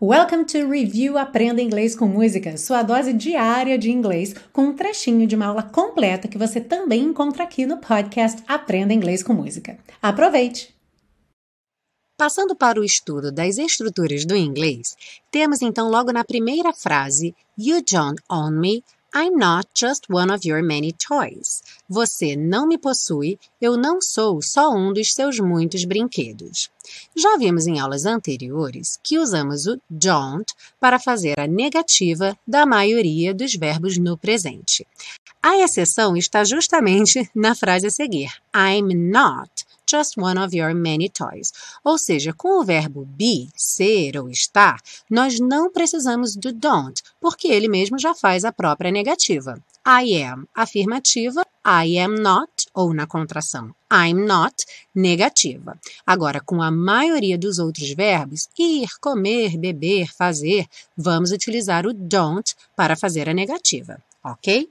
Welcome to Review Aprenda Inglês com Música, sua dose diária de inglês, com um trechinho de uma aula completa que você também encontra aqui no podcast Aprenda Inglês com Música. Aproveite! Passando para o estudo das estruturas do inglês, temos então logo na primeira frase You don't own me, I'm not just one of your many toys. Você não me possui, eu não sou só um dos seus muitos brinquedos. Já vimos em aulas anteriores que usamos o don't para fazer a negativa da maioria dos verbos no presente. A exceção está justamente na frase a seguir: I'm not just one of your many toys. Ou seja, com o verbo be, ser ou estar, nós não precisamos do don't, porque ele mesmo já faz a própria negativa. I am, afirmativa, I am not, ou na contração, I'm not, negativa. Agora, com a maioria dos outros verbos, ir, comer, beber, fazer, vamos utilizar o don't para fazer a negativa, ok?